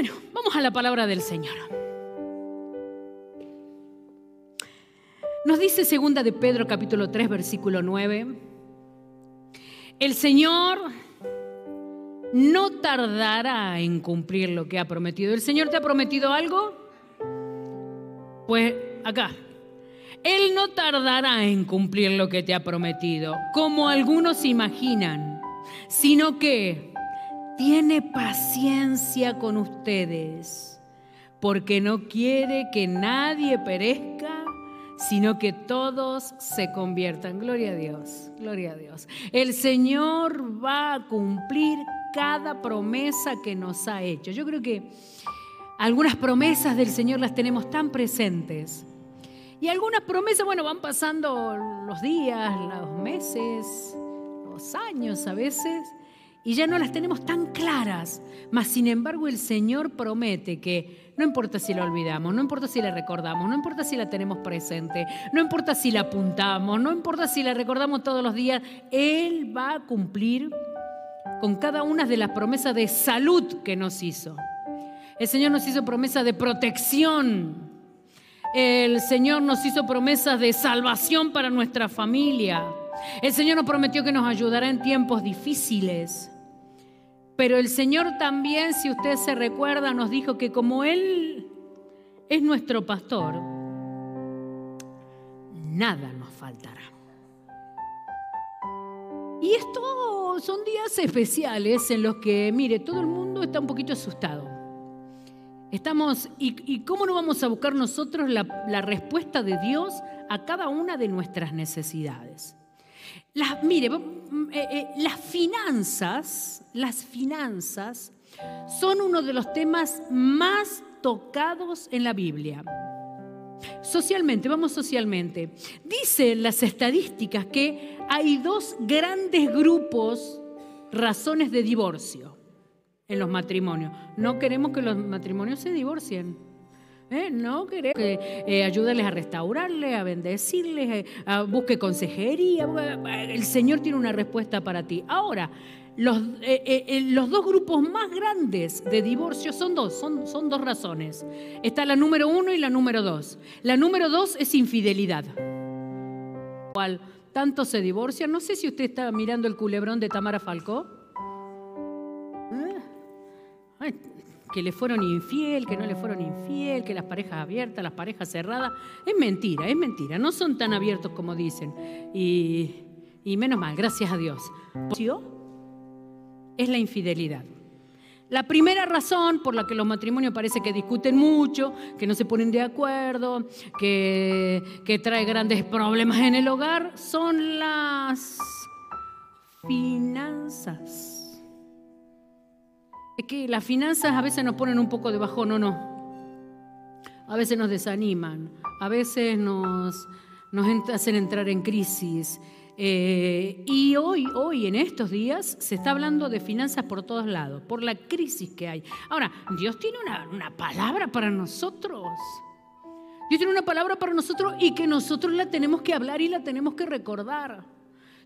Bueno, vamos a la palabra del Señor. Nos dice segunda de Pedro capítulo 3 versículo 9. El Señor no tardará en cumplir lo que ha prometido. ¿El Señor te ha prometido algo? Pues acá. Él no tardará en cumplir lo que te ha prometido, como algunos imaginan, sino que tiene paciencia con ustedes, porque no quiere que nadie perezca, sino que todos se conviertan. Gloria a Dios, gloria a Dios. El Señor va a cumplir cada promesa que nos ha hecho. Yo creo que algunas promesas del Señor las tenemos tan presentes. Y algunas promesas, bueno, van pasando los días, los meses, los años a veces, y ya no las tenemos tan claras. Mas, sin embargo, el Señor promete que no importa si la olvidamos, no importa si la recordamos, no importa si la tenemos presente, no importa si la apuntamos, no importa si la recordamos todos los días, Él va a cumplir con cada una de las promesas de salud que nos hizo. El Señor nos hizo promesa de protección. El Señor nos hizo promesas de salvación para nuestra familia. El Señor nos prometió que nos ayudará en tiempos difíciles. Pero el Señor también, si usted se recuerda, nos dijo que como Él es nuestro pastor, nada nos faltará. Y estos son días especiales en los que, mire, todo el mundo está un poquito asustado. Estamos, ¿y, cómo no vamos a buscar nosotros la, la, respuesta de Dios a cada una de nuestras necesidades? Las, mire, mm, eh, eh, las finanzas, las finanzas son uno de los temas más tocados en la Biblia. Socialmente, vamos socialmente. Dicen las estadísticas que hay dos grandes grupos razones de divorcio en los matrimonios. No queremos que los matrimonios se divorcien. ¿Eh? No queremos que eh, ayúdales a restaurarles, a bendecirles, eh, a busque consejería. El Señor tiene una respuesta para ti. Ahora, los, los, dos grupos más grandes de divorcio son dos, son, son dos razones. Está la número uno y la número dos. La número dos es infidelidad. Cual tanto se divorcian. No sé si usted está mirando el culebrón de Tamara Falcó. Que le fueron infiel, que no le fueron infiel, que las parejas abiertas, las parejas cerradas. Es mentira, es mentira. No son tan abiertos como dicen. Y, y menos mal, gracias a Dios es la infidelidad. La primera razón por la que los matrimonios parece que discuten mucho, que no se ponen de acuerdo, que, que trae grandes problemas en el hogar, son las finanzas. Es que las finanzas a veces nos ponen un poco de bajón, no, no. A veces nos desaniman, a veces nos, hacen entrar en crisis, eh, y hoy, hoy, en estos días, se está hablando de finanzas por todos lados, por la crisis que hay. Ahora, Dios tiene una, una palabra para nosotros. Dios tiene una palabra para nosotros y que nosotros la tenemos que hablar y la tenemos que recordar.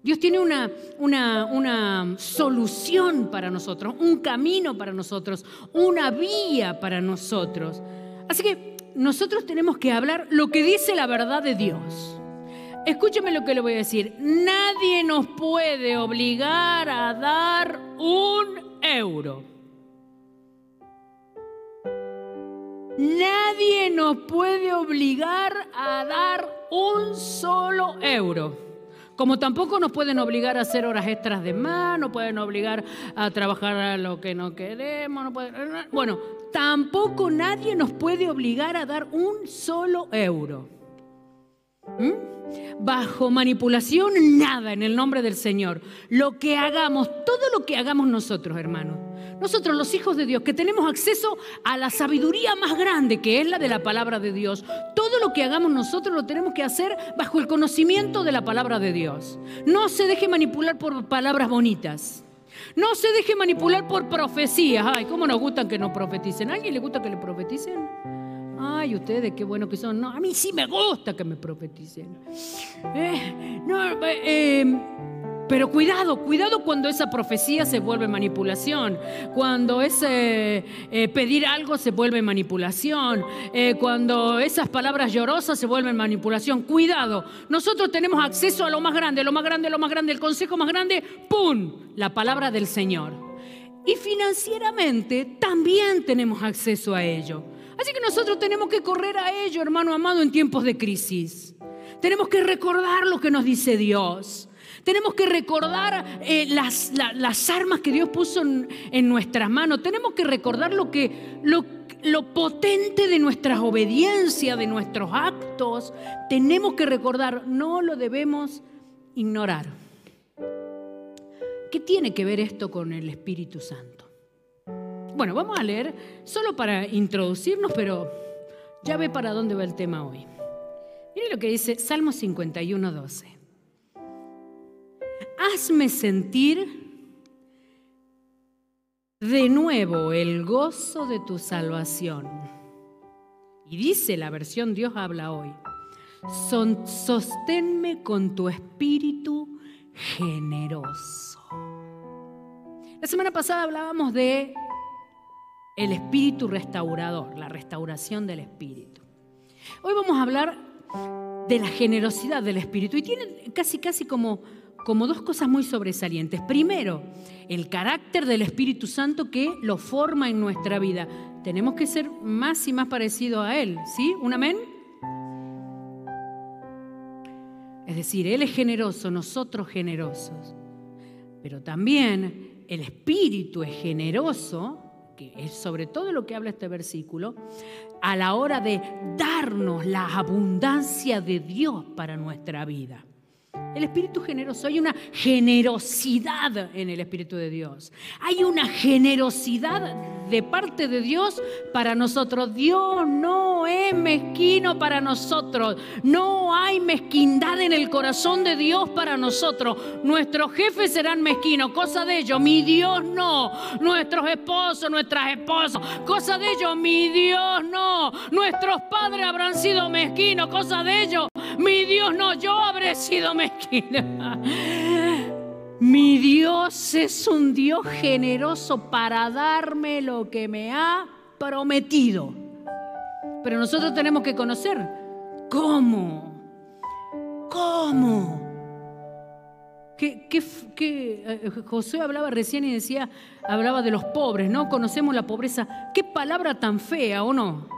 Dios tiene una, una, una, solución para nosotros, un camino para nosotros, una vía para nosotros. Así que nosotros tenemos que hablar lo que dice la verdad de Dios. Escúcheme lo que le voy a decir. Nadie nos puede obligar a dar un euro. Nadie nos puede obligar a dar un solo euro. Como tampoco nos pueden obligar a hacer horas extras de más, no pueden obligar a trabajar a lo que no queremos. No bueno, tampoco nadie nos puede obligar a dar un solo euro. ¿Mm? bajo manipulación, nada en el nombre del Señor. Lo que hagamos, todo lo que hagamos nosotros, hermanos. Nosotros, los hijos de Dios, que tenemos acceso a la sabiduría más grande, que es la de la palabra de Dios, todo lo que hagamos nosotros lo tenemos que hacer bajo el conocimiento de la palabra de Dios. No se deje manipular por palabras bonitas. No se deje manipular por profecías. Ay, ¿cómo nos gustan que nos profeticen? ¿A alguien le gusta que le profeticen? Ay, ustedes qué bueno que son. No, a mí sí me gusta que me profeticen. Eh, no, eh, Pero cuidado, cuidado cuando esa profecía se vuelve manipulación, cuando ese eh, pedir algo se vuelve manipulación, eh, cuando esas palabras llorosas se vuelven manipulación. Cuidado, nosotros tenemos acceso a lo más grande, lo más grande, lo más grande, el consejo más grande, ¡pum! La palabra del Señor. Y financieramente también tenemos acceso a ello. Así que nosotros tenemos que correr a ello, hermano amado, en tiempos de crisis. Tenemos que recordar lo que nos dice Dios. Tenemos que recordar eh, las, armas que Dios puso en, nuestras manos. Tenemos que recordar lo, que, lo, lo potente de nuestras obediencias, de nuestros actos. Tenemos que recordar, no lo debemos ignorar. ¿Qué tiene que ver esto con el Espíritu Santo? Bueno, vamos a leer solo para introducirnos, pero ya ve para dónde va el tema hoy. Mire lo que dice Salmo 51, 12 hazme sentir de nuevo el gozo de tu salvación. Y dice la versión Dios habla hoy, sosténme con tu espíritu generoso. La semana pasada hablábamos de el espíritu restaurador, la restauración del espíritu. Hoy vamos a hablar de la generosidad del espíritu y tiene casi casi como como dos cosas muy sobresalientes. Primero, el carácter del Espíritu Santo que lo forma en nuestra vida. Tenemos que ser más y más parecidos a Él, ¿sí? ¿Un amén? Es decir, Él es generoso, nosotros generosos. Pero también el Espíritu es generoso, que es sobre todo lo que habla este versículo, a la hora de darnos la abundancia de Dios para nuestra vida. El Espíritu generoso, hay una generosidad en el Espíritu de Dios. Hay una generosidad de parte de Dios para nosotros. Dios no es mezquino para nosotros. No hay mezquindad en el corazón de Dios para nosotros. Nuestros jefes serán mezquinos, cosa de ellos. Mi Dios no. Nuestros esposos, nuestras esposas, cosa de ellos. Mi Dios no. Nuestros padres habrán sido mezquinos, cosa de ellos. Mi Dios no, yo habré sido Mi Dios es un Dios generoso para darme lo que me ha prometido. Pero nosotros tenemos que conocer cómo. ¿Cómo? Eh, José hablaba recién y decía, hablaba de los pobres, ¿no? Conocemos la pobreza. Qué palabra tan fea, ¿o no?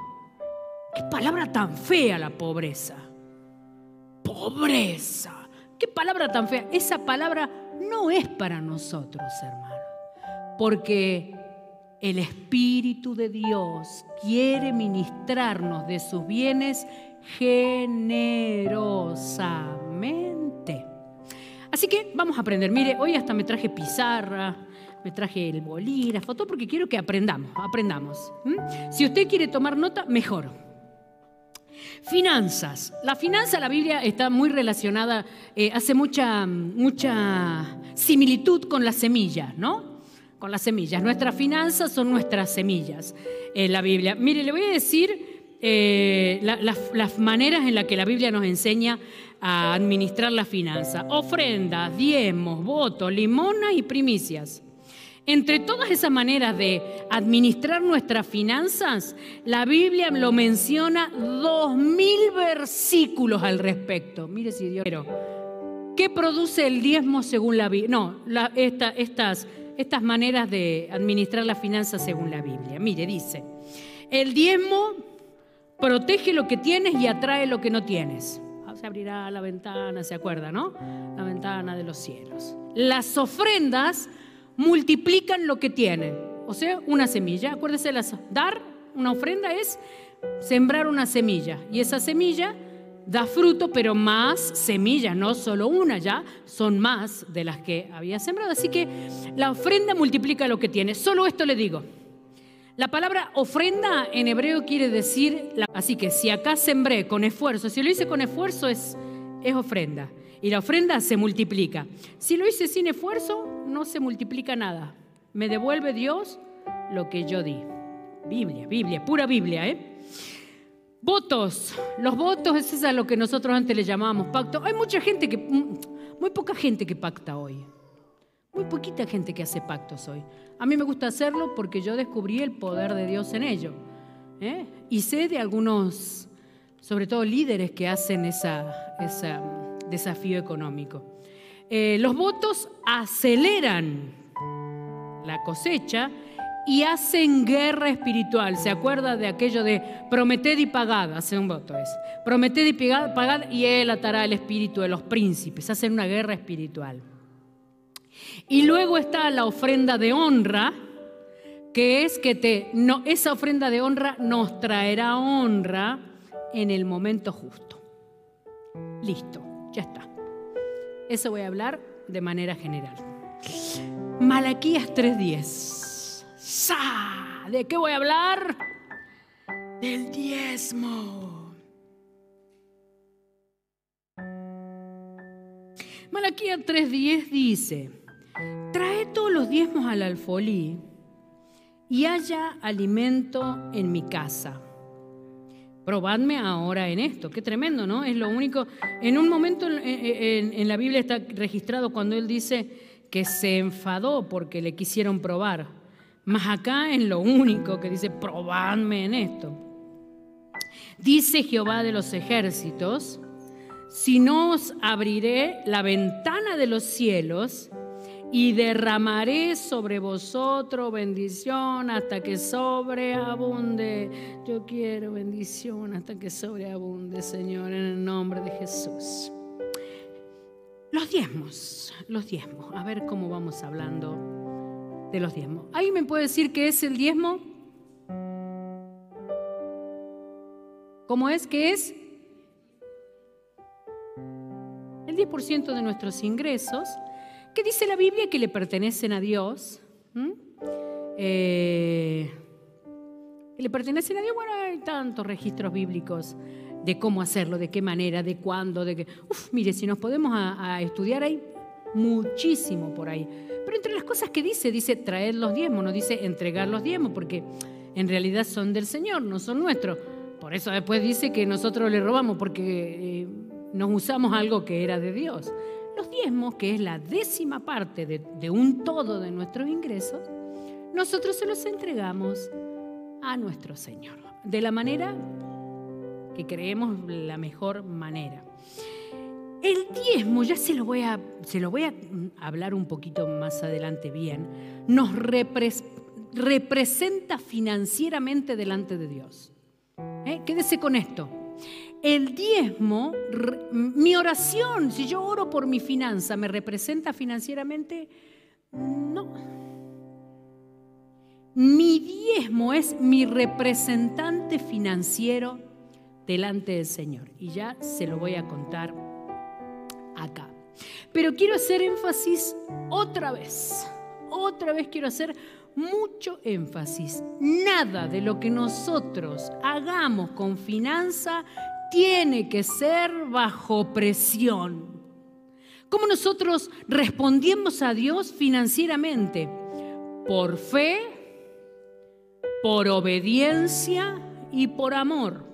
Qué palabra tan fea la pobreza pobreza. Qué palabra tan fea. Esa palabra no es para nosotros, hermano. Porque el Espíritu de Dios quiere ministrarnos de sus bienes generosamente. Así que vamos a aprender. Mire, hoy hasta me traje pizarra, me traje el bolígrafo, todo porque quiero que aprendamos, aprendamos. Si usted quiere tomar nota, mejor. Finanzas. La finanza, la Biblia está muy relacionada, eh, hace mucha, mucha similitud con las semillas, ¿no? Con las semillas. Nuestras finanzas son nuestras semillas en la Biblia. Mire, le voy a decir eh, las maneras en las que la Biblia nos enseña a administrar la finanza. Ofrendas, diezmos, votos, limonas y primicias. Entre todas esas maneras de administrar nuestras finanzas, la Biblia lo menciona dos mil versículos al respecto. Mire si Dios. ¿Qué produce el diezmo según la Biblia? No, estas, estas maneras de administrar las finanzas según la Biblia. Mire, dice, el diezmo protege lo que tienes y atrae lo que no tienes. Ah, se abrirá la ventana, ¿se acuerda, no? La ventana de los cielos. Las ofrendas multiplican lo que tienen. O sea, una semilla. Acuérdese, dar una ofrenda es sembrar una semilla. Y esa semilla da fruto, pero más semillas, no solo una ya, son más de las que había sembrado. Así que la ofrenda multiplica lo que tiene. Solo esto le digo. La palabra ofrenda en hebreo quiere decir, así que si acá sembré con esfuerzo, si lo hice con esfuerzo es, es ofrenda. Y la ofrenda se multiplica. Si lo hice sin esfuerzo, no se multiplica nada. Me devuelve Dios lo que yo di. Biblia, Biblia, pura Biblia, ¿eh? Votos. Los votos es a lo que nosotros antes le llamábamos pacto. Hay mucha gente que, Muy poca gente que pacta hoy. Muy poquita gente que hace pactos hoy. A mí me gusta hacerlo porque yo descubrí el poder de Dios en ello. ¿eh? Y sé de algunos, sobre todo líderes, que hacen ese desafío económico. Eh, los votos aceleran la cosecha y hacen guerra espiritual. ¿Se acuerda de aquello de prometed y pagad? Hace un voto es. Prometed y pagad y él atará el espíritu de los príncipes. Hacen una guerra espiritual. Y luego está la ofrenda de honra, que es que te, no, esa ofrenda de honra nos traerá honra en el momento justo. Listo, ya está. Eso voy a hablar de manera general. Malaquías 3:10. ¿De qué voy a hablar? Del diezmo. Malaquía 3.10 dice, trae todos los diezmos al alfolí y haya alimento en mi casa. Probadme ahora en esto. Qué tremendo, ¿no? Es lo único. En un momento en, la Biblia está registrado cuando él dice que se enfadó porque le quisieron probar. Mas acá es lo único que dice, probadme en esto. Dice Jehová de los ejércitos, si no os abriré la ventana de los cielos y derramaré sobre vosotros bendición hasta que sobreabunde. Yo quiero bendición hasta que sobreabunde, Señor, en el nombre de Jesús. Los diezmos, los diezmos. A ver cómo vamos hablando de los diezmos. ¿Alguien me puede decir qué es el diezmo? ¿Cómo es? ¿Qué es? El 10% de nuestros ingresos, que dice la Biblia que le pertenecen a Dios. Que le pertenecen a Dios. Bueno, hay tantos registros bíblicos de cómo hacerlo, de qué manera, de cuándo, de qué. Uf, mire, si nos podemos a estudiar ahí, muchísimo por ahí. Pero entre las cosas que dice, dice traer los diezmos, no dice entregar los diezmos, porque en realidad son del Señor, no son nuestros. Por eso después dice que nosotros le robamos, porque eh, nos usamos algo que era de Dios. Los diezmos, que es la décima parte de, un todo de nuestros ingresos, nosotros se los entregamos a nuestro Señor, de la manera que creemos la mejor manera. El diezmo, ya se lo voy a, se lo voy a hablar un poquito más adelante bien, nos representa financieramente delante de Dios. ¿Eh? Quédese con esto. El diezmo, mi oración, si yo oro por mi finanza, ¿me representa financieramente? No. Mi diezmo es mi representante financiero delante del Señor. Y ya se lo voy a contar acá. Pero quiero hacer énfasis otra vez, otra vez quiero hacer mucho énfasis. Nada de lo que nosotros hagamos con finanza tiene que ser bajo presión. ¿Cómo nosotros respondemos a Dios financieramente? Por fe, por obediencia y por amor.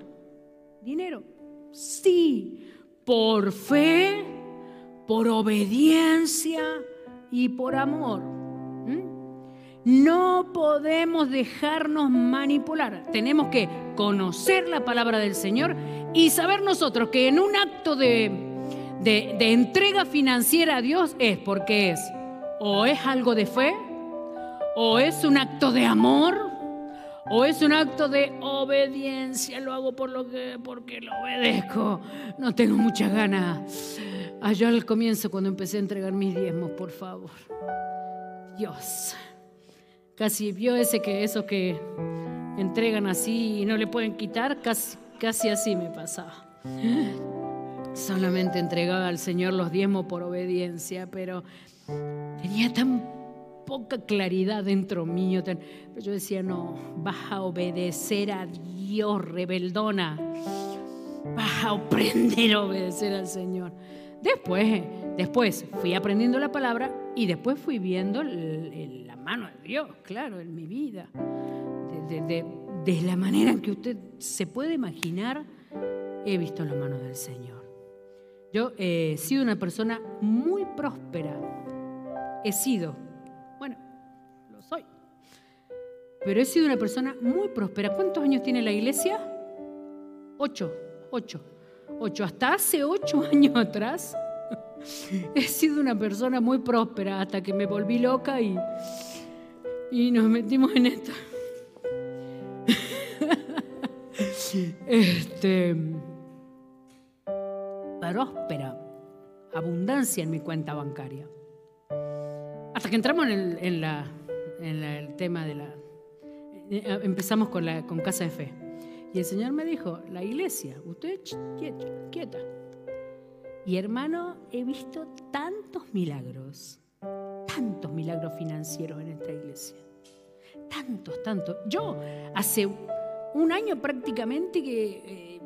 Dinero, sí, por fe por obediencia y por amor. No podemos dejarnos manipular. Tenemos que conocer la palabra del Señor y saber nosotros que en un acto de, de, entrega financiera a Dios es porque es o es algo de fe, o es un acto de amor, o es un acto de obediencia, lo hago por lo que, porque lo obedezco. No tengo muchas ganas. Allá al comienzo, cuando empecé a entregar mis diezmos, por favor. Dios. Casi vio ese que eso que entregan así y no le pueden quitar, casi, casi así me pasaba. Solamente entregaba al Señor los diezmos por obediencia, pero tenía tan poca claridad dentro mío. Pero yo decía, no, vas a obedecer a Dios, rebeldona. Vas a aprender a obedecer al Señor. Después, después fui aprendiendo la palabra y después fui viendo la mano de Dios, claro, en mi vida. De, de la manera en que usted se puede imaginar, he visto la mano del Señor. Yo he sido una persona muy próspera. He sido. Bueno, lo soy. Pero he sido una persona muy próspera. ¿Cuántos años tiene la iglesia? Ocho, ocho, ocho. Hasta hace ocho años atrás he sido una persona muy próspera hasta que me volví loca y, y nos metimos en esto. Este, próspera, abundancia en mi cuenta bancaria. Hasta que entramos en el, tema de la... Eh, empezamos con, la, con Casa de Fe. Y el Señor me dijo, la iglesia, usted quieta. Y hermano, he visto tantos milagros, tantos milagros financieros en esta iglesia. Tantos, tantos. Yo hace un año prácticamente que eh,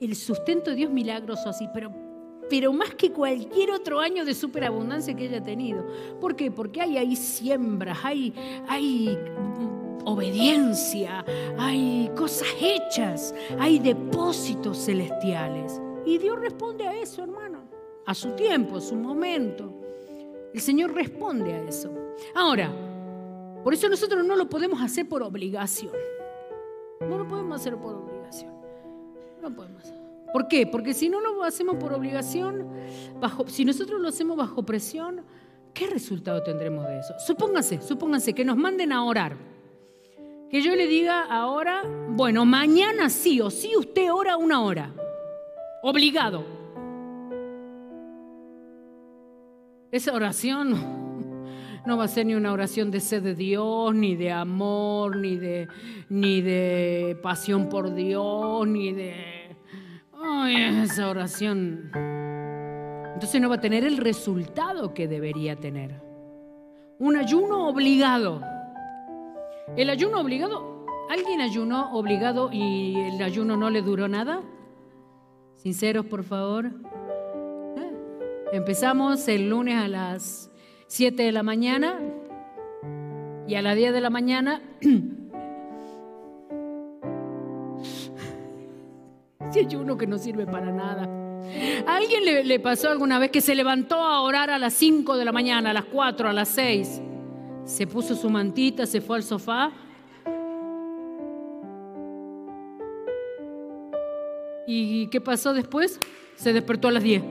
el sustento de Dios milagroso así, pero, pero más que cualquier otro año de superabundancia que haya tenido. ¿Por qué? Porque hay ahí siembras, hay, hay obediencia, hay cosas hechas, hay depósitos celestiales. Y Dios responde a eso, hermano, a su tiempo, a su momento. El Señor responde a eso. Ahora, por eso nosotros no lo podemos hacer por obligación. No lo podemos hacer por obligación. No podemos. ¿Por qué? Porque si no lo hacemos por obligación, bajo, si nosotros lo hacemos bajo presión, ¿qué resultado tendremos de eso? Supónganse, supónganse que nos manden a orar. Que yo le diga ahora, bueno, mañana sí o sí usted ora una hora. Obligado. Esa oración no va a ser ni una oración de sed de Dios, ni de amor, ni de, ni de pasión por Dios, ni de... Ay, esa oración. Entonces no va a tener el resultado que debería tener. Un ayuno obligado. El ayuno obligado, ¿alguien ayunó obligado y el ayuno no le duró nada? Sinceros, por favor. ¿Eh? Empezamos el lunes a las 7 de la mañana y a las 10 de la mañana, si hay uno que no sirve para nada. ¿A alguien le, le, pasó alguna vez que se levantó a orar a las 5 de la mañana, a las 4, a las 6? Se puso su mantita, se fue al sofá. ¿Y qué pasó después? Se despertó a las 10.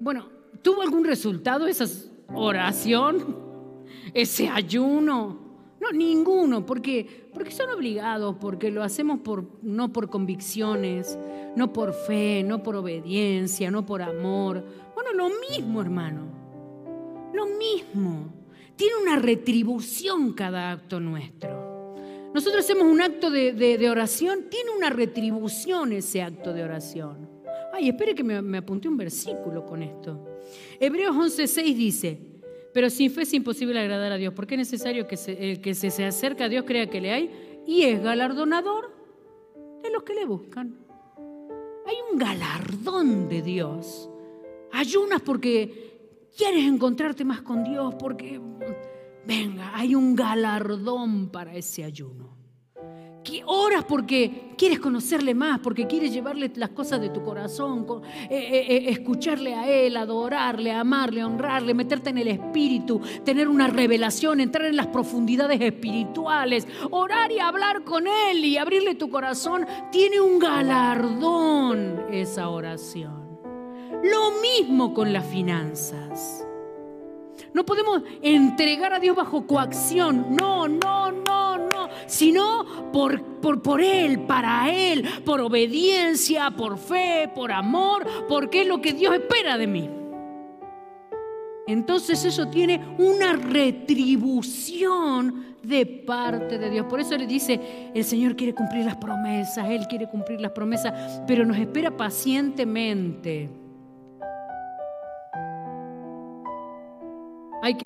Bueno, ¿tuvo algún resultado esa oración? ¿Ese ayuno? No, ninguno, porque, porque son obligados, porque lo hacemos por, no por convicciones, no por fe, no por obediencia, no por amor. Bueno, lo mismo, hermano, lo mismo. Tiene una retribución cada acto nuestro. Nosotros hacemos un acto de, oración, tiene una retribución ese acto de oración. Ay, espere que me, apunté un versículo con esto. Hebreos 11:6 dice, pero sin fe es imposible agradar a Dios, porque es necesario que el que se, se acerca a Dios crea que le hay y es galardonador de los que le buscan. Hay un galardón de Dios. Ayunas porque quieres encontrarte más con Dios, porque, venga, hay un galardón para ese ayuno oras porque quieres conocerle más, porque quieres llevarle las cosas de tu corazón, eh, eh, eh, escucharle a Él, adorarle, amarle, honrarle, meterte en el espíritu, tener una revelación, entrar en las profundidades espirituales, orar y hablar con Él y abrirle tu corazón, tiene un galardón esa oración. Lo mismo con las finanzas. No podemos entregar a Dios bajo coacción. No, no, no, no. Sino por, por, por Él, para Él, por obediencia, por fe, por amor, porque es lo que Dios espera de mí. Entonces eso tiene una retribución de parte de Dios. Por eso le dice, el Señor quiere cumplir las promesas, Él quiere cumplir las promesas, pero nos espera pacientemente. Hay que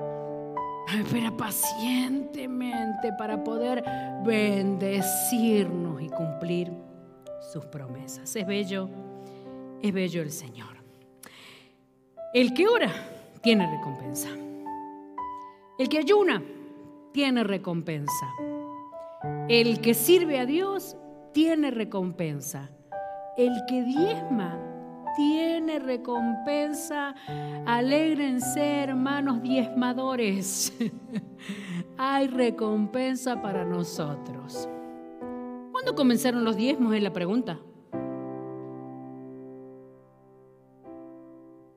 esperar pacientemente para poder bendecirnos y cumplir sus promesas. Es bello, es bello el Señor. El que ora tiene recompensa. El que ayuna tiene recompensa. El que sirve a Dios tiene recompensa. El que diezma tiene recompensa. Alégrense, hermanos diezmadores. Hay recompensa para nosotros. ¿Cuándo comenzaron los diezmos? Es la pregunta.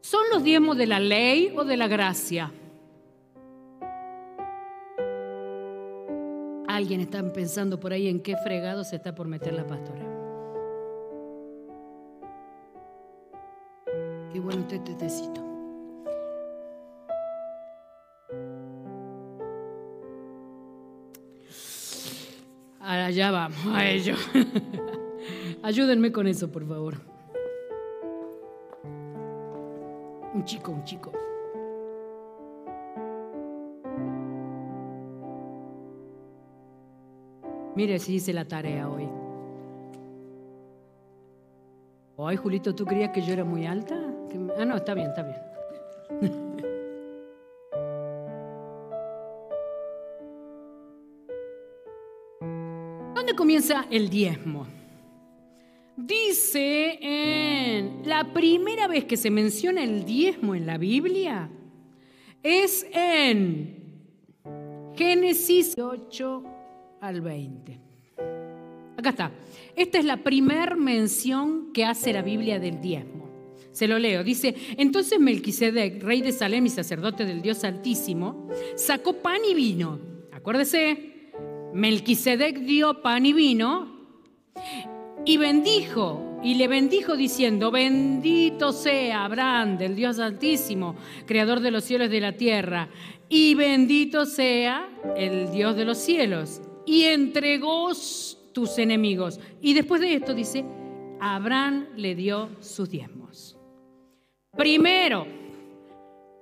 ¿Son los diezmos de la ley o de la gracia? Alguien está pensando por ahí en qué fregado se está por meter la pastora. Qué bueno este tetecito. Allá vamos, a ello. Ayúdenme con eso, por favor. Un chico, un chico. Mire si hice la tarea hoy. Ay, Julito, ¿tú creías que yo era muy alta? Ah, no, está bien, está bien. ¿Dónde comienza el diezmo? Dice en la primera vez que se menciona el diezmo en la Biblia es en Génesis 8 al 20. Acá está. Esta es la primer mención que hace la Biblia del diezmo. Se lo leo. Dice, entonces Melquisedec, rey de Salem y sacerdote del Dios Altísimo, sacó pan y vino. Acuérdese, Melquisedec dio pan y vino y bendijo y le bendijo diciendo, bendito sea Abraham del Dios Altísimo, creador de los cielos y de la tierra, y bendito sea el Dios de los cielos y entregó tus enemigos. Y después de esto dice, Abraham le dio sus diezmos. Primero,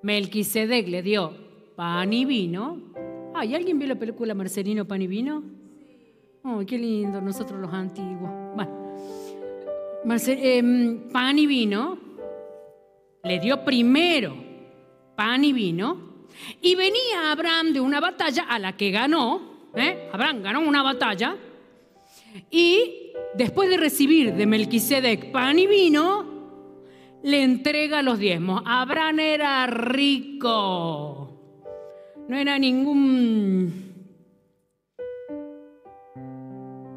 Melquisedec le dio pan y vino. Ay, ¿alguien vio la película Marcelino Pan y Vino? Ay, qué lindo, nosotros los antiguos. Bueno, em, pan y vino. Le dio primero pan y vino. Y venía Abraham de una batalla a la que ganó ¿eh? Abraham ganó una batalla y después de recibir de Melquisedec pan y vino, le entrega los diezmos. Abraham era rico, no era ningún...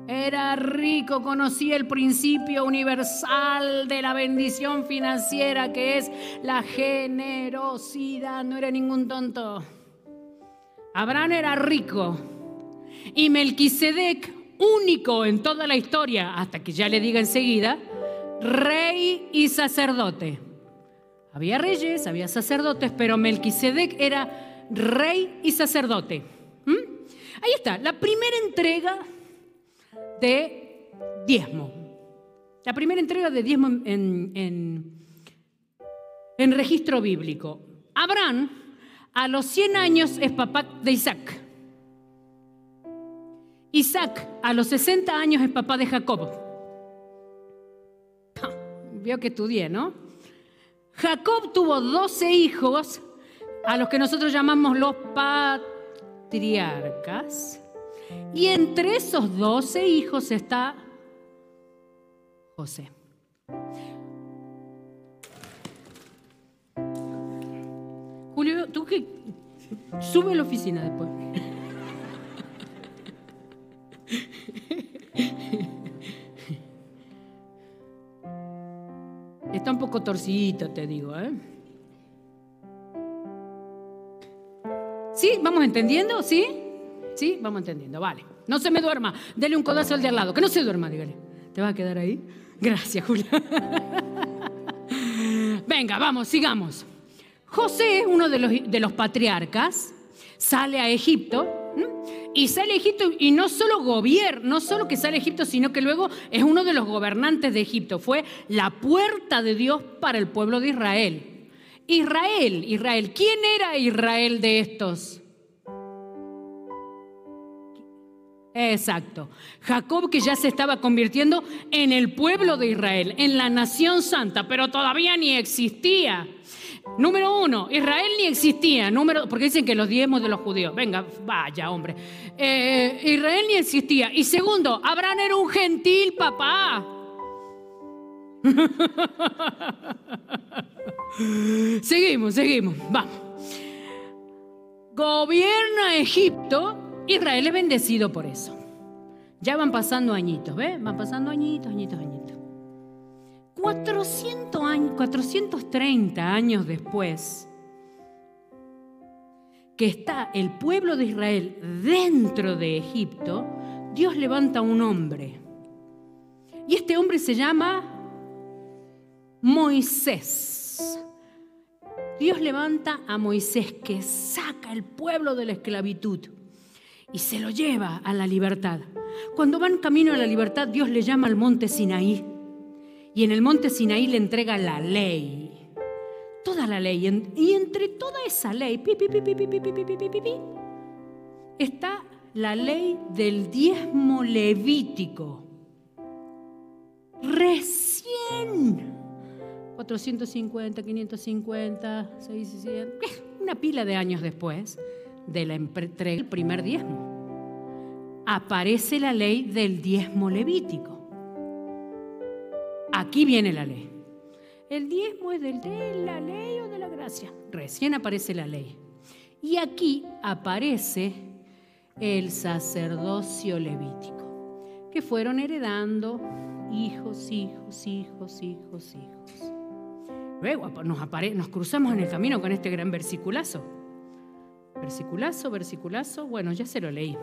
Era rico, conocía el principio universal de la bendición financiera que es la generosidad, no era ningún tonto. Abraham era rico y Melquisedec, único en toda la historia, hasta que ya le diga enseguida, rey y sacerdote. Había reyes, había sacerdotes, pero Melquisedec era rey y sacerdote. ¿Mm? Ahí está, la primera entrega de diezmo. La primera entrega de diezmo en, en, registro bíblico. Abraham a los 100 años es papá de Isaac. Isaac a los 60 años es papá de Jacob. Veo que estudié, ¿no? Jacob tuvo 12 hijos a los que nosotros llamamos los patriarcas. Y entre esos 12 hijos está José. Julio, tú que sube a la oficina después. Está un poco torcidito, te digo, ¿eh? ¿Sí? ¿Vamos entendiendo? ¿Sí? ¿Sí? Vamos entendiendo, vale. No se me duerma. Dele un codazo al de al lado. Que no se duerma, dígale. ¿Te va a quedar ahí? Gracias, Julia. Venga, vamos, sigamos. José, uno de los, de los patriarcas, sale a Egipto y sale a Egipto y no solo gobierna, no solo que sale a Egipto, sino que luego es uno de los gobernantes de Egipto. Fue la puerta de Dios para el pueblo de Israel. Israel, Israel. ¿Quién era Israel de estos? Exacto. Jacob que ya se estaba convirtiendo en el pueblo de Israel, en la nación santa, pero todavía ni existía. Número uno, Israel ni existía. Número, porque dicen que los diezmos de los judíos. Venga, vaya, hombre. Eh, Israel ni existía. Y segundo, Abraham era un gentil papá. seguimos, seguimos. Vamos. Gobierna Egipto. Israel es bendecido por eso. Ya van pasando añitos, ¿ves? Van pasando añitos, añitos, añitos. 400 años, 430 años después, que está el pueblo de Israel dentro de Egipto, Dios levanta un hombre. Y este hombre se llama Moisés. Dios levanta a Moisés que saca el pueblo de la esclavitud y se lo lleva a la libertad. Cuando van camino a la libertad, Dios le llama al monte Sinaí y en el monte Sinaí le entrega la ley. Toda la ley. Y entre toda esa ley está la ley del diezmo levítico. Recién 450, 550, 600, una pila de años después de la entrega del primer diezmo, aparece la ley del diezmo levítico. Aquí viene la ley. El diezmo es de la ley o de la gracia. Recién aparece la ley. Y aquí aparece el sacerdocio levítico, que fueron heredando hijos, hijos, hijos, hijos, hijos. Luego nos, nos cruzamos en el camino con este gran versiculazo. Versiculazo, versiculazo, bueno, ya se lo leí.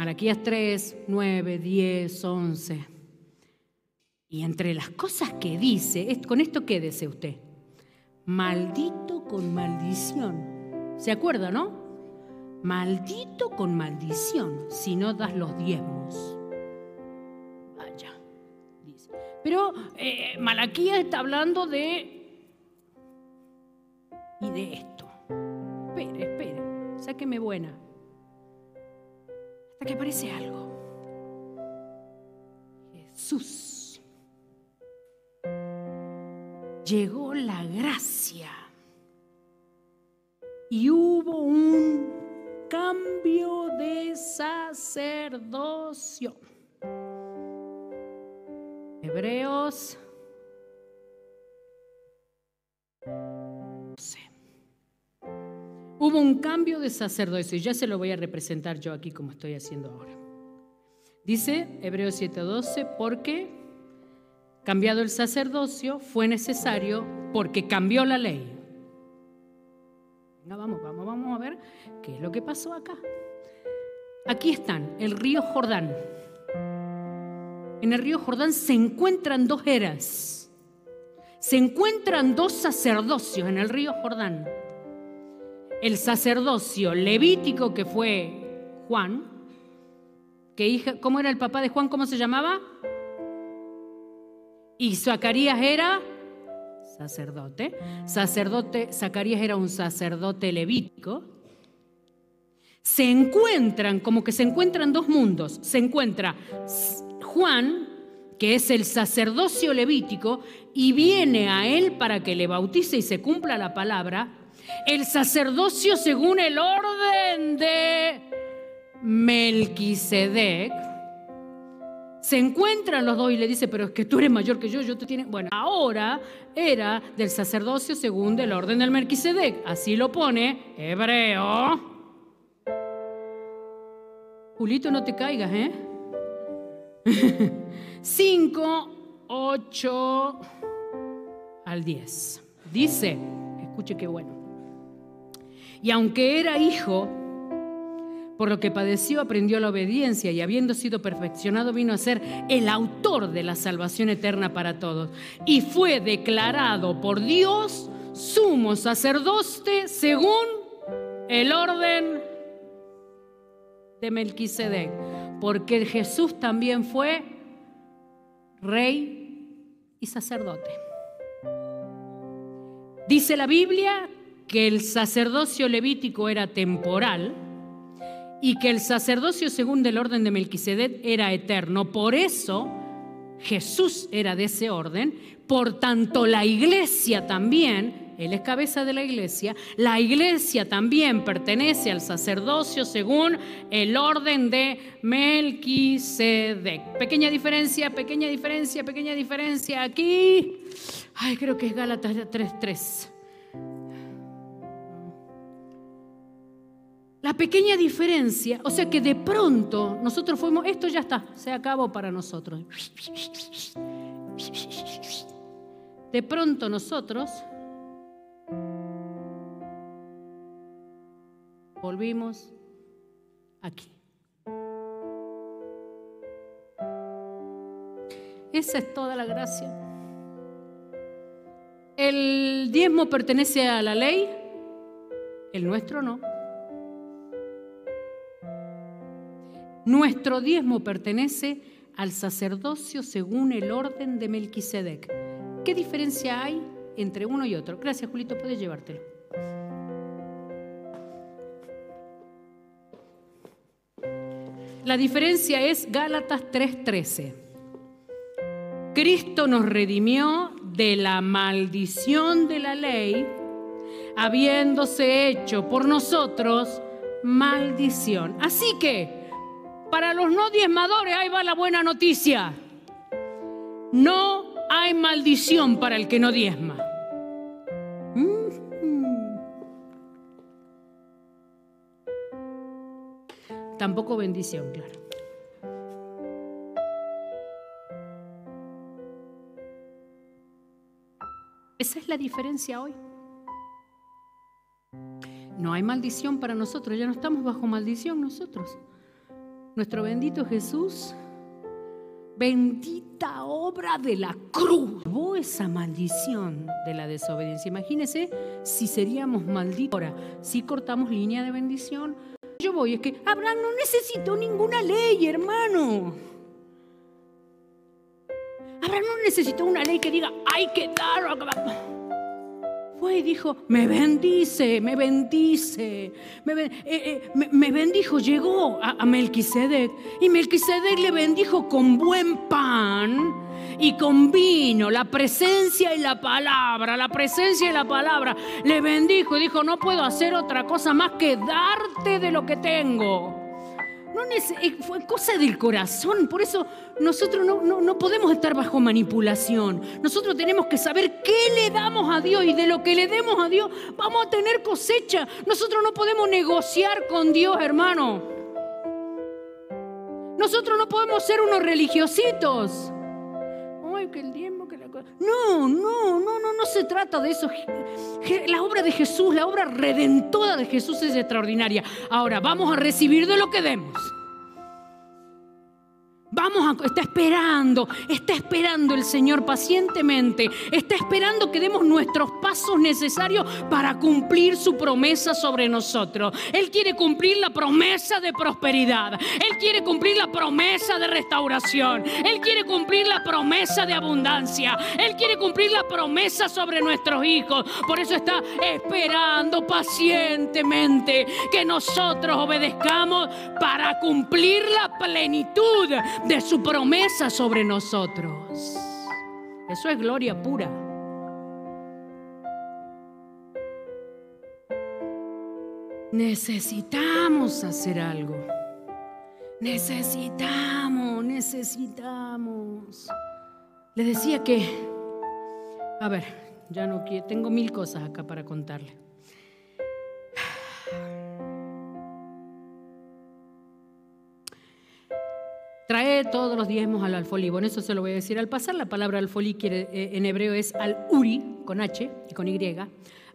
Malaquías 3, 9, 10, 11. Y entre las cosas que dice, con esto quédese usted. Maldito con maldición. ¿Se acuerda, no? Maldito con maldición si no das los diezmos. Vaya, dice. Pero eh, Malaquías está hablando de... Y de esto. Espere, espere, sáqueme buena hasta que aparece algo. Jesús. Llegó la gracia y hubo un cambio de sacerdocio. Hebreos Hubo un cambio de sacerdocio y ya se lo voy a representar yo aquí como estoy haciendo ahora. Dice Hebreos 7:12, porque cambiado el sacerdocio fue necesario porque cambió la ley. vamos, vamos, vamos a ver qué es lo que pasó acá. Aquí están, el río Jordán. En el río Jordán se encuentran dos eras. Se encuentran dos sacerdocios en el río Jordán el sacerdocio levítico que fue Juan, que hija, ¿cómo era el papá de Juan? ¿Cómo se llamaba? Y Zacarías era sacerdote. Sacerdote, Zacarías era un sacerdote levítico. Se encuentran, como que se encuentran dos mundos. Se encuentra Juan, que es el sacerdocio levítico, y viene a él para que le bautice y se cumpla la palabra el sacerdocio según el orden de Melquisedec. Se encuentran los dos y le dice, pero es que tú eres mayor que yo, yo te tiene. Bueno, ahora era del sacerdocio según el orden del Melquisedec. Así lo pone Hebreo. Julito, no te caigas, ¿eh? 5, 8 al 10. Dice, escuche qué bueno. Y aunque era hijo, por lo que padeció aprendió la obediencia y habiendo sido perfeccionado vino a ser el autor de la salvación eterna para todos. Y fue declarado por Dios sumo sacerdote según el orden de Melquisedec, porque Jesús también fue rey y sacerdote. Dice la Biblia que el sacerdocio levítico era temporal y que el sacerdocio según el orden de Melquisedec era eterno. Por eso Jesús era de ese orden, por tanto la iglesia también, Él es cabeza de la iglesia, la iglesia también pertenece al sacerdocio según el orden de Melquisedec. Pequeña diferencia, pequeña diferencia, pequeña diferencia aquí. Ay, creo que es Gálatas 3.3. La pequeña diferencia, o sea que de pronto nosotros fuimos, esto ya está, se acabó para nosotros. De pronto nosotros volvimos aquí. Esa es toda la gracia. El diezmo pertenece a la ley, el nuestro no. Nuestro diezmo pertenece al sacerdocio según el orden de Melquisedec. ¿Qué diferencia hay entre uno y otro? Gracias, Julito, puedes llevártelo. La diferencia es Gálatas 3:13. Cristo nos redimió de la maldición de la ley, habiéndose hecho por nosotros maldición. Así que, para los no diezmadores, ahí va la buena noticia. No hay maldición para el que no diezma. Tampoco bendición, claro. Esa es la diferencia hoy. No hay maldición para nosotros, ya no estamos bajo maldición nosotros. Nuestro bendito Jesús, bendita obra de la cruz, llevó esa maldición de la desobediencia. Imagínense si seríamos malditos. Ahora, si cortamos línea de bendición, yo voy, es que Abraham no necesitó ninguna ley, hermano. Abraham no necesitó una ley que diga, hay que dar fue y dijo, me bendice, me bendice, me, eh, eh, bendijo, llegó a, a Melquisedec y Melquisedec le bendijo con buen pan y con vino, la presencia y la palabra, la presencia y la palabra. Le bendijo y dijo, no puedo hacer otra cosa más que darte de lo que tengo. No eh, fue cosa del corazón, por eso nosotros no, no, podemos estar bajo manipulación. Nosotros tenemos que saber qué le damos a Dios y de lo que le demos a Dios vamos a tener cosecha. Nosotros no podemos negociar con Dios, hermano. Nosotros no podemos ser unos religiositos. No, no, no, no, no se trata de eso. La obra de Jesús, la obra redentora de Jesús es extraordinaria. Ahora, vamos a recibir de lo que demos. Está esperando, está esperando el Señor pacientemente, está esperando que demos nuestros pasos necesarios para cumplir su promesa sobre nosotros. Él quiere cumplir la promesa de prosperidad, Él quiere cumplir la promesa de restauración, Él quiere cumplir la promesa de abundancia, Él quiere cumplir la promesa sobre nuestros hijos. Por eso está esperando pacientemente que nosotros obedezcamos para cumplir la plenitud de su promesa sobre nosotros. Eso es gloria pura. Necesitamos hacer algo. Necesitamos, necesitamos. Le decía que, a ver, ya no quiero, tengo mil cosas acá para contarle. Trae todos los diezmos al alfolí. Bueno, eso se lo voy a decir al pasar. La palabra alfolí eh, en hebreo es al uri, con H y con Y,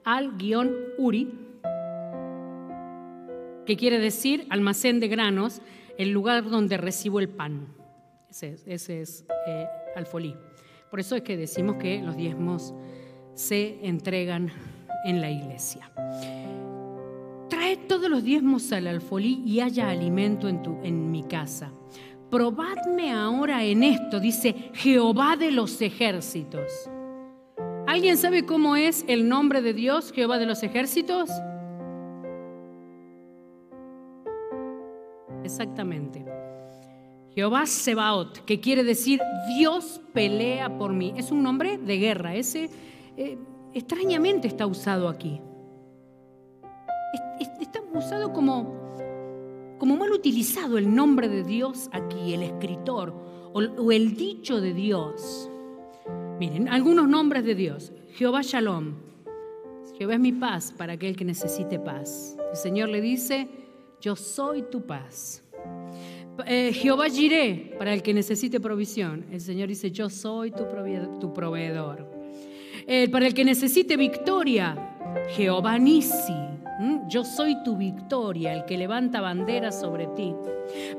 al guion uri, que quiere decir almacén de granos, el lugar donde recibo el pan. Ese, es eh, alfolí. Por eso es que decimos que los diezmos se entregan en la iglesia. Trae todos los diezmos al alfolí y haya alimento en, tu, en mi casa probadme ahora en esto, dice Jehová de los ejércitos. ¿Alguien sabe cómo es el nombre de Dios, Jehová de los ejércitos? Exactamente. Jehová Sebaot, que quiere decir Dios pelea por mí. Es un nombre de guerra. Ese eh, extrañamente está usado aquí. Está usado como, como mal utilizado el nombre de Dios aquí, el escritor o, el dicho de Dios. Miren, algunos nombres de Dios. Jehová Shalom. Jehová es mi paz para aquel que necesite paz. El Señor le dice, yo soy tu paz. Eh, Jehová Jiré, para el que necesite provisión. El Señor dice, yo soy tu proveedor. Eh, para el que necesite victoria, Jehová Nisi. Yo soy tu victoria, el que levanta bandera sobre ti.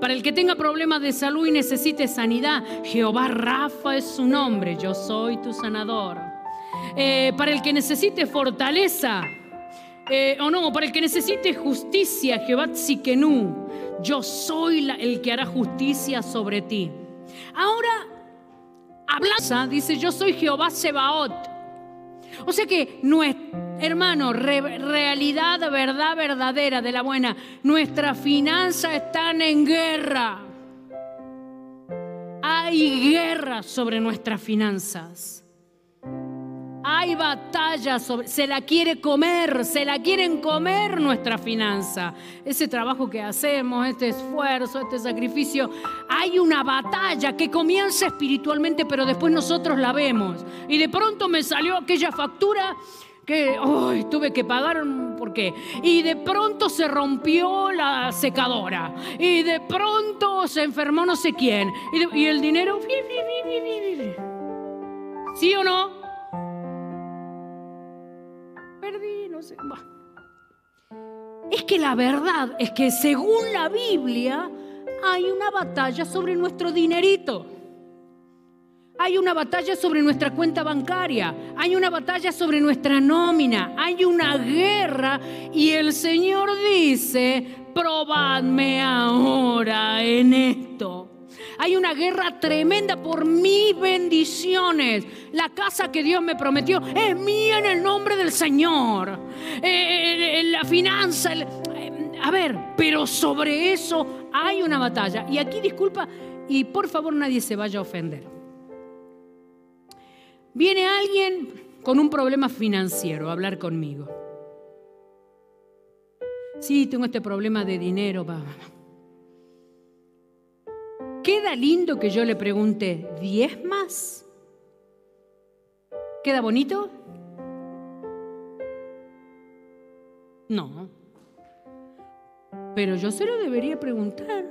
Para el que tenga problemas de salud y necesite sanidad, Jehová Rafa es su nombre. Yo soy tu sanador. Eh, para el que necesite fortaleza, o no, para el que necesite justicia, Jehová Tzikenu yo soy el que hará justicia sobre ti. Ahora, habla, dice, yo soy Jehová Sebaot. O sea que, hermano, realidad, verdad verdadera de la buena, nuestras finanzas están en guerra. Hay guerra sobre nuestras finanzas. Hay batalla sobre, se la quiere comer, se la quieren comer nuestra finanza. Ese trabajo que hacemos, este esfuerzo, este sacrificio, hay una batalla que comienza espiritualmente, pero después nosotros la vemos. Y de pronto me salió aquella factura que tuve que pagar, ¿por qué? Y de pronto se rompió la secadora. Y de pronto se enfermó no sé quién. Y, y el dinero... ¿Sí o no? Es que la verdad es que según la Biblia hay una batalla sobre nuestro dinerito. Hay una batalla sobre nuestra cuenta bancaria, hay una batalla sobre nuestra nómina, hay una guerra y el Señor dice, probadme ahora en esto. Hay una guerra tremenda por mis bendiciones. La casa que Dios me prometió es mía en el nombre del Señor. Eh, eh, eh, la finanza, a ver, pero sobre eso hay una batalla. Y aquí disculpa, y por favor nadie se vaya a ofender. Viene alguien con un problema financiero a hablar conmigo. Sí, tengo este problema de dinero. ¿Queda lindo que yo le pregunte diez más? ¿Queda bonito? No. Pero yo se lo debería preguntar.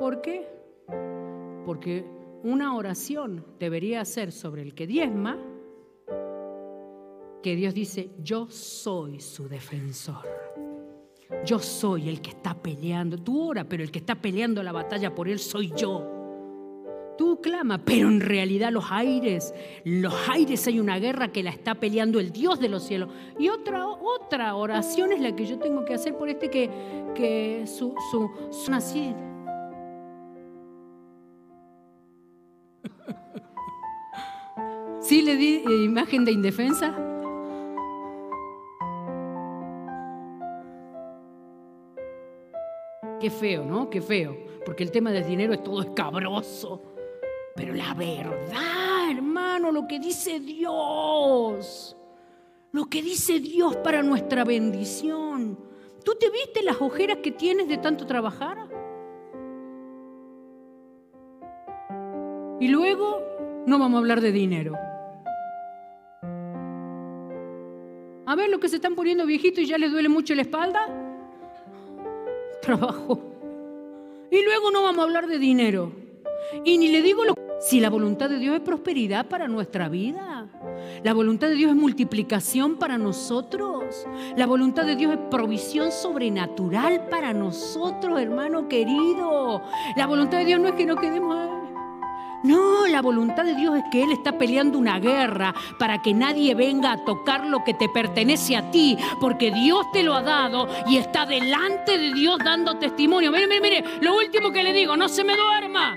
¿Por qué? Porque una oración debería ser sobre el que diezma, que Dios dice, yo soy su defensor. Yo soy el que está peleando. Tú ora, pero el que está peleando la batalla por él soy yo. Tú clama, pero en realidad los aires, los aires hay una guerra que la está peleando el Dios de los cielos. Y otra, otra oración es la que yo tengo que hacer por este que, que su, su, su ¿Sí le di eh, imagen de indefensa? Qué feo, ¿no? Qué feo. Porque el tema del dinero es todo escabroso. Pero la verdad, hermano, lo que dice Dios, lo que dice Dios para nuestra bendición. ¿Tú te viste las ojeras que tienes de tanto trabajar? Y luego no vamos a hablar de dinero. A ver, lo que se están poniendo viejitos y ya les duele mucho la espalda trabajo. Y luego no vamos a hablar de dinero. Y ni le digo lo si la voluntad de Dios es prosperidad para nuestra vida. La voluntad de Dios es multiplicación para nosotros. La voluntad de Dios es provisión sobrenatural para nosotros, hermano querido. La voluntad de Dios no es que no quedemos no, la voluntad de Dios es que Él está peleando una guerra para que nadie venga a tocar lo que te pertenece a ti, porque Dios te lo ha dado y está delante de Dios dando testimonio. Mire, mire, mire, lo último que le digo, no se me duerma.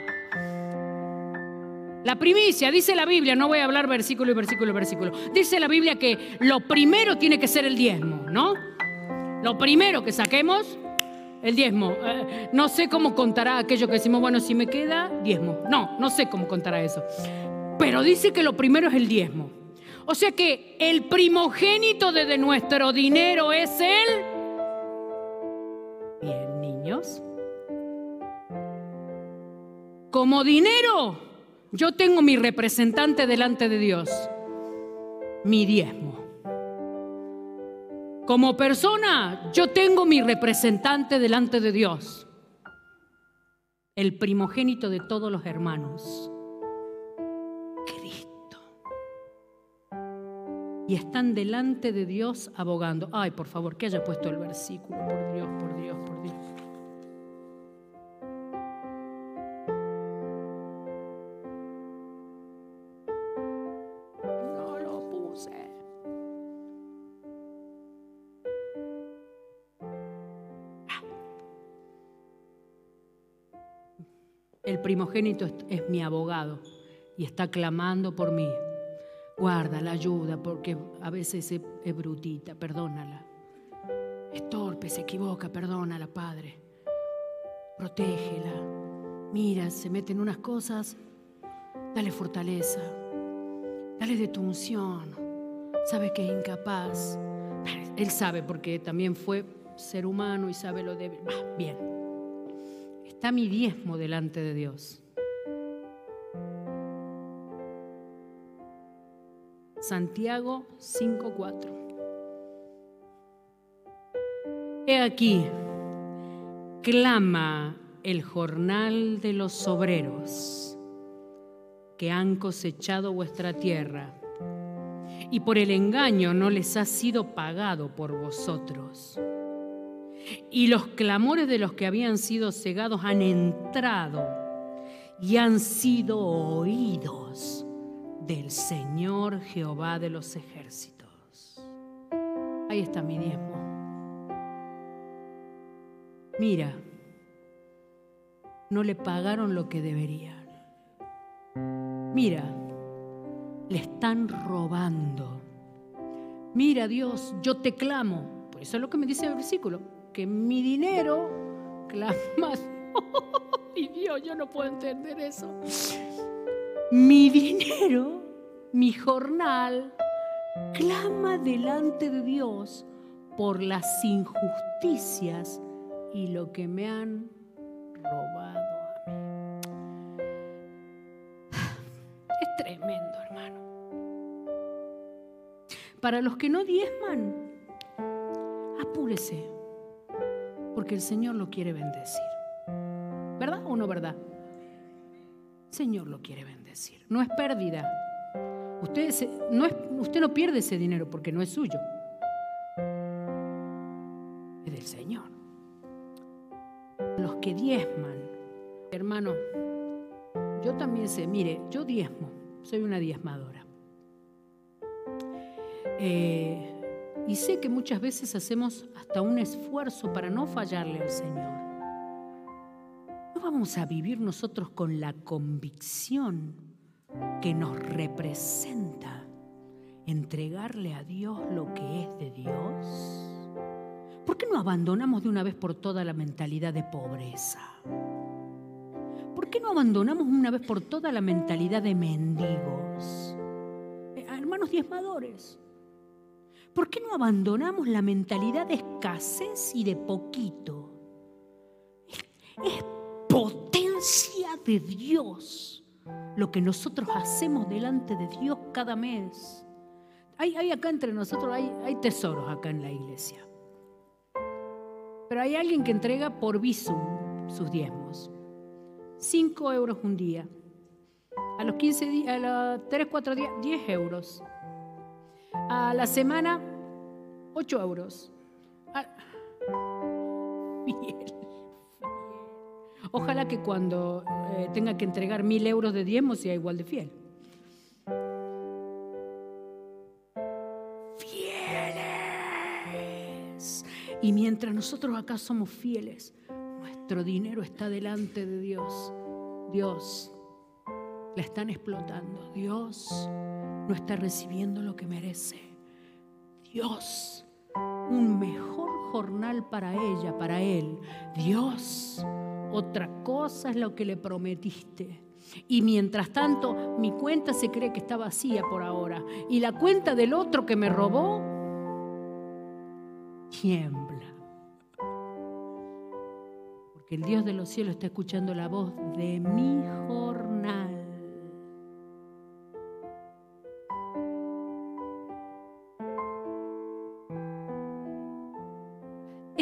La primicia, dice la Biblia, no voy a hablar versículo y versículo y versículo, dice la Biblia que lo primero tiene que ser el diezmo, ¿no? Lo primero que saquemos, el diezmo. Eh, no sé cómo contará aquello que decimos, bueno, si me queda, diezmo. No, no sé cómo contará eso. Pero dice que lo primero es el diezmo. O sea que el primogénito de, de nuestro dinero es el... Bien, niños. Como dinero, yo tengo mi representante delante de Dios, mi diezmo. Como persona, yo tengo mi representante delante de Dios, el primogénito de todos los hermanos, Cristo. Y están delante de Dios abogando. Ay, por favor, que haya puesto el versículo, por Dios, por Dios, por Dios. Primogénito es, mi abogado y está clamando por mí. Guarda la ayuda porque a veces es, brutita, perdónala. Es torpe, se equivoca, perdónala, Padre. Protégela. Mira, se mete en unas cosas, dale fortaleza. Dale de tu unción. Sabe que es incapaz. Él sabe porque también fue ser humano y sabe lo débil. bien está mi diezmo delante de Dios. Santiago 5:4. He aquí, clama el jornal de los obreros que han cosechado vuestra tierra, y por el engaño no les ha sido pagado por vosotros y los clamores de los que habían sido cegados han entrado y han sido oídos del Señor Jehová de los ejércitos. Ahí está mi diezmo. Mira, no le pagaron lo que deberían. Mira, le están robando. Mira Dios, yo te clamo. Por eso es lo que me dice el versículo que mi dinero clama. y Dios, yo no puedo entender eso. Mi dinero, mi jornal, clama delante de Dios por las injusticias y lo que me han robado a mí. Es tremendo, hermano. Para los que no diezman, apúrese porque el Señor lo quiere bendecir. ¿Verdad o no verdad? El Señor lo quiere bendecir. No es pérdida. Usted no, no pierde ese dinero porque no es suyo. Es del Señor. Los que diezman, hermano, yo también sé, mire, yo diezmo, soy una diezmadora. Eh, y sé que muchas veces hacemos hasta un esfuerzo para no fallarle al Señor. No vamos a vivir nosotros con la convicción que nos representa entregarle a Dios lo que es de Dios. ¿Por qué no abandonamos de una vez por todas la mentalidad de pobreza? ¿Por qué no abandonamos una vez por todas la mentalidad de mendigos? Eh, hermanos diezmadores, ¿Por qué no abandonamos la mentalidad de escasez y de poquito? Es, potencia de Dios lo que nosotros hacemos delante de Dios cada mes. Hay, acá entre nosotros, hay, tesoros acá en la iglesia. Pero hay alguien que entrega por visum sus diezmos. Cinco euros un día. A los 15 días, a los 3, 4 días, 10 euros. A la semana, 8 euros. Ah, Ojalá que cuando eh, tenga que entregar mil euros de diezmo sea igual de fiel. Fieles. Y mientras nosotros acá somos fieles, nuestro dinero está delante de Dios. Dios, la están explotando. Dios, no está recibiendo lo que merece. Dios, un mejor jornal para ella, para él. Dios, otra cosa es lo que le prometiste. Y mientras tanto, mi cuenta se cree que está vacía por ahora. Y la cuenta del otro que me robó tiembla. Porque el Dios de los cielos está escuchando la voz de mi jornal.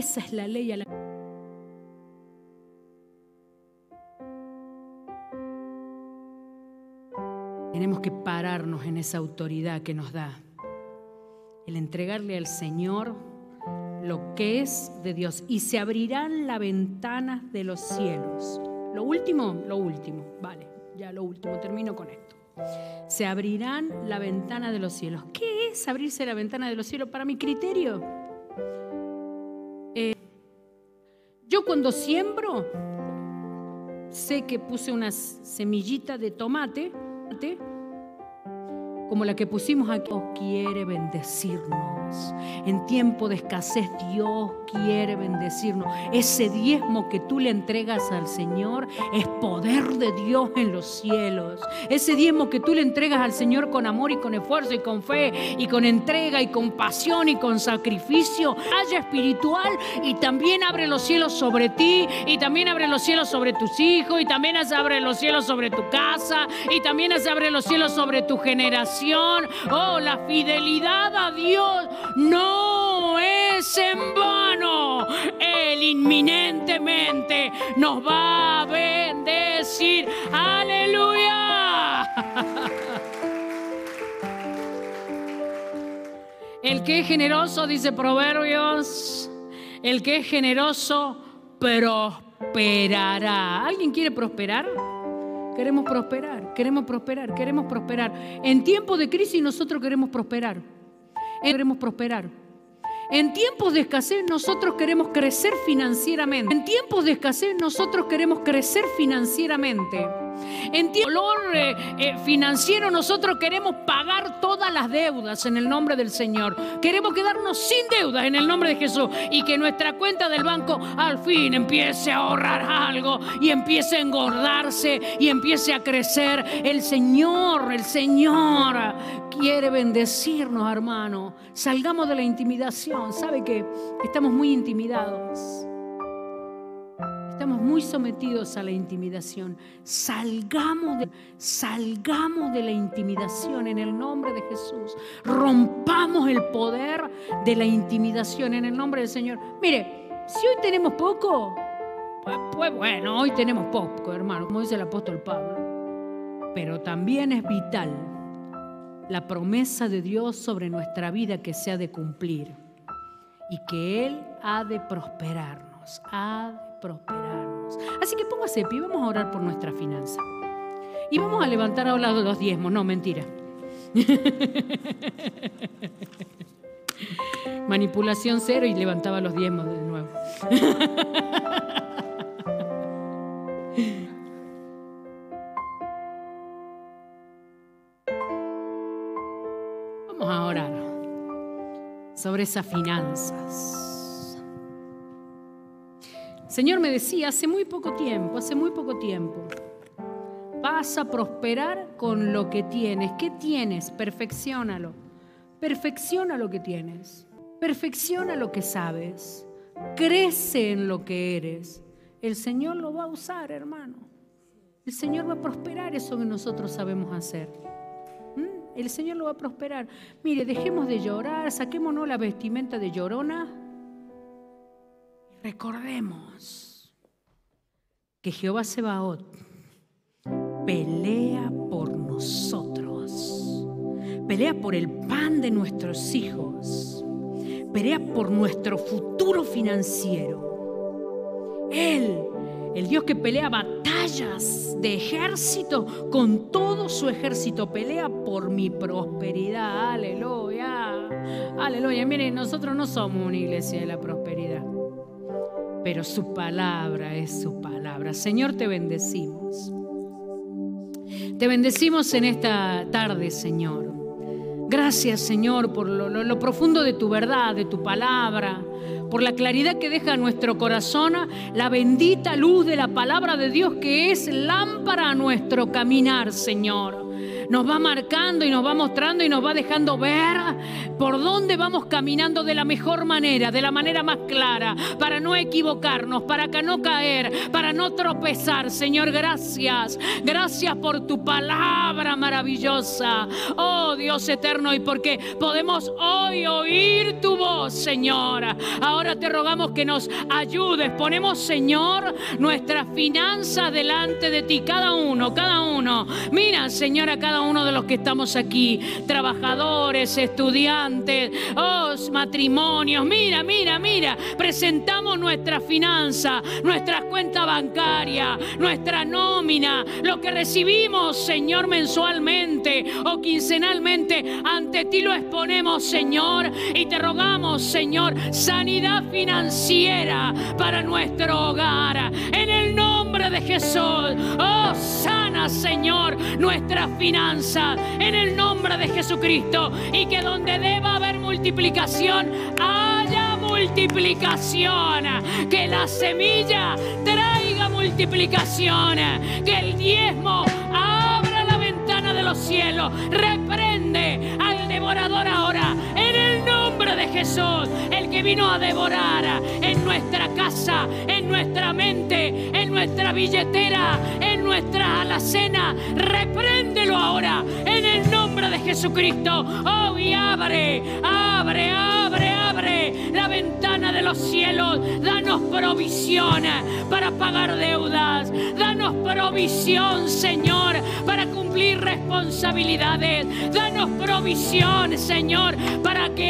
Esa es la ley a la Tenemos que pararnos en esa autoridad que nos da. El entregarle al Señor lo que es de Dios. Y se abrirán las ventanas de los cielos. Lo último, lo último. Vale, ya lo último. Termino con esto. Se abrirán la ventana de los cielos. ¿Qué es abrirse la ventana de los cielos? Para mi criterio. Cuando siembro, sé que puse unas semillitas de tomate como la que pusimos aquí, Dios quiere bendecirnos. En tiempo de escasez Dios quiere bendecirnos. Ese diezmo que tú le entregas al Señor es poder de Dios en los cielos. Ese diezmo que tú le entregas al Señor con amor y con esfuerzo y con fe y con entrega y con pasión y con sacrificio, haya espiritual y también abre los cielos sobre ti y también abre los cielos sobre tus hijos y también abre los cielos sobre tu casa y también abre los cielos sobre tu generación Oh, la fidelidad a Dios no es en vano. Él inminentemente nos va a bendecir. Aleluya. El que es generoso, dice Proverbios, el que es generoso prosperará. ¿Alguien quiere prosperar? Queremos prosperar, queremos prosperar, queremos prosperar. En tiempos de crisis nosotros queremos prosperar. Queremos prosperar. En tiempos de escasez nosotros queremos crecer financieramente. En tiempos de escasez nosotros queremos crecer financieramente. En dolor eh, eh, financiero nosotros queremos pagar todas las deudas en el nombre del Señor. Queremos quedarnos sin deudas en el nombre de Jesús y que nuestra cuenta del banco al fin empiece a ahorrar algo y empiece a engordarse y empiece a crecer. El Señor, el Señor quiere bendecirnos, hermano. Salgamos de la intimidación. ¿Sabe que estamos muy intimidados? Estamos muy sometidos a la intimidación. Salgamos de, salgamos de la intimidación en el nombre de Jesús. Rompamos el poder de la intimidación en el nombre del Señor. Mire, si hoy tenemos poco, pues, pues bueno, hoy tenemos poco, hermano, como dice el apóstol Pablo. Pero también es vital la promesa de Dios sobre nuestra vida que se ha de cumplir y que Él ha de prosperarnos, ha de Así que póngase pie, vamos a orar por nuestra finanza. Y vamos a levantar ahora los diezmos, no, mentira. Manipulación cero y levantaba los diezmos de nuevo. Vamos a orar sobre esas finanzas. Señor me decía hace muy poco tiempo, hace muy poco tiempo, vas a prosperar con lo que tienes. ¿Qué tienes? Perfeccionalo. Perfecciona lo que tienes. Perfecciona lo que sabes. Crece en lo que eres. El Señor lo va a usar, hermano. El Señor va a prosperar eso que nosotros sabemos hacer. ¿Mm? El Señor lo va a prosperar. Mire, dejemos de llorar, saquémonos la vestimenta de llorona Recordemos que Jehová Sebaot pelea por nosotros, pelea por el pan de nuestros hijos, pelea por nuestro futuro financiero. Él, el Dios que pelea batallas de ejército con todo su ejército, pelea por mi prosperidad. Aleluya. Aleluya. Miren, nosotros no somos una iglesia de la prosperidad pero su palabra es su palabra. Señor, te bendecimos. Te bendecimos en esta tarde, Señor. Gracias, Señor, por lo, profundo de tu verdad, de tu palabra, por la claridad que deja nuestro corazón la bendita luz de la palabra de Dios que es lámpara a nuestro caminar, Señor nos va marcando y nos va mostrando y nos va dejando ver por dónde vamos caminando de la mejor manera, de la manera más clara, para no equivocarnos, para que no caer, para no tropezar. Señor, gracias. Gracias por tu palabra maravillosa. Oh Dios eterno, y porque podemos hoy oír tu voz, Señor. Ahora te rogamos que nos ayudes. Ponemos, Señor, nuestra finanza delante de ti, cada uno, cada uno. Mira, Señor, a cada uno de los que estamos aquí, trabajadores, estudiantes, oh, matrimonios. Mira, mira, mira, presentamos nuestra finanza, nuestra cuenta bancaria, nuestra nómina, lo que recibimos, Señor, mensualmente o quincenalmente. Ante ti lo exponemos, Señor, y te rogamos, Señor, sanidad financiera para nuestro hogar. En el nombre de Jesús, oh, sana, Señor, nuestra finanza en el nombre de Jesucristo. Y que donde deba haber multiplicación haya multiplicación, que la semilla traiga multiplicación, que el diezmo abra la ventana de los cielos, reprende al devorador ahora nombre de Jesús, el que vino a devorar en nuestra casa, en nuestra mente, en nuestra billetera, en nuestra alacena, repréndelo ahora en el nombre de Jesucristo. Oh, y abre, abre, abre, abre la ventana de los cielos. Danos provisión para pagar deudas. Danos provisión, Señor, para cumplir responsabilidades. Danos provisión, Señor, para que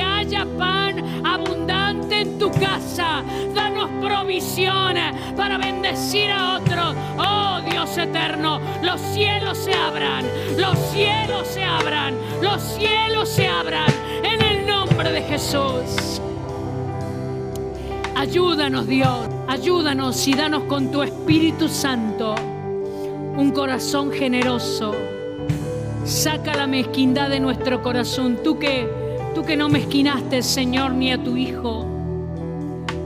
Danos provisión para bendecir a otros. Oh Dios eterno, los cielos se abran, los cielos se abran, los cielos se abran en el nombre de Jesús. Ayúdanos Dios, ayúdanos y danos con tu Espíritu Santo un corazón generoso. Saca la mezquindad de nuestro corazón. Tú que, tú que no mezquinaste, Señor, ni a tu Hijo.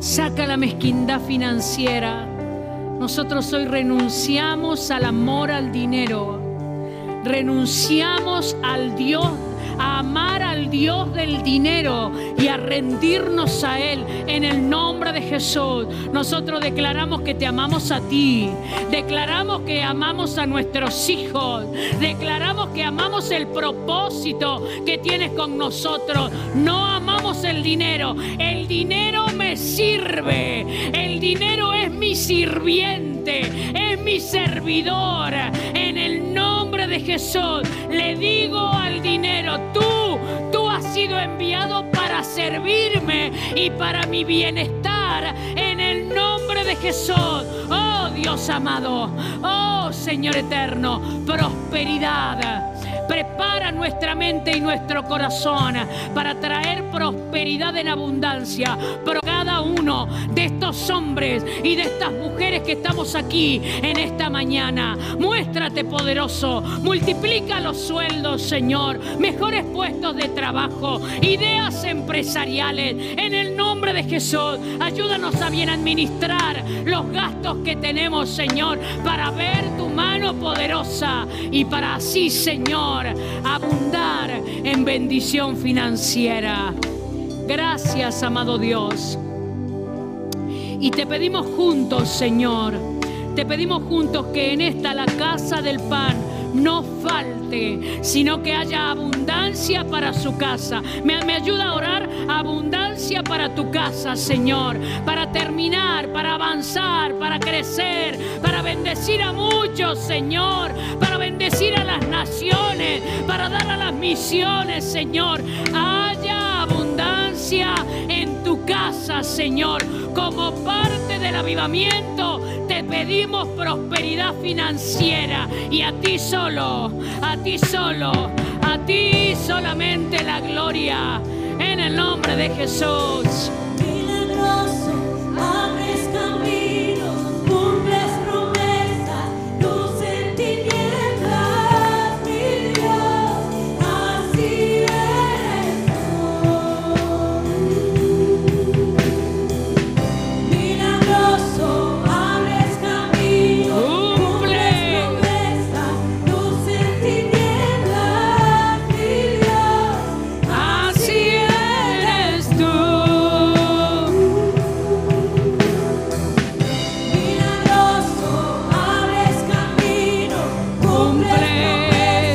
Saca la mezquindad financiera. Nosotros hoy renunciamos al amor al dinero. Renunciamos al Dios a amar al Dios del dinero y a rendirnos a Él en el nombre de Jesús. Nosotros declaramos que te amamos a ti, declaramos que amamos a nuestros hijos, declaramos que amamos el propósito que tienes con nosotros. No amamos el dinero, el dinero me sirve, el dinero es mi sirviente, es mi servidor. De Jesús le digo al dinero, tú, tú has sido enviado para servirme y para mi bienestar. En el nombre de Jesús, oh Dios amado, oh Señor eterno, prosperidad Prepara nuestra mente y nuestro corazón para traer prosperidad en abundancia. Cada uno de estos hombres y de estas mujeres que estamos aquí en esta mañana, muéstrate poderoso. Multiplica los sueldos, Señor. Mejores puestos de trabajo, ideas empresariales. En el nombre de Jesús, ayúdanos a bien administrar los gastos que tenemos, Señor, para ver tu mano poderosa y para así, Señor, abundar en bendición financiera. Gracias, amado Dios. Y te pedimos juntos, Señor, te pedimos juntos que en esta, la casa del pan, no falte, sino que haya abundancia para su casa. Me, ayuda a orar abundancia para tu casa, Señor, para terminar, para avanzar, para crecer, para bendecir a muchos, Señor, para bendecir a las naciones, para dar a las misiones, Señor. Haya abundancia en casa, Señor, como parte del avivamiento te pedimos prosperidad financiera. Y a ti solo, a ti solo, a ti solamente la gloria. En el nombre de Jesús.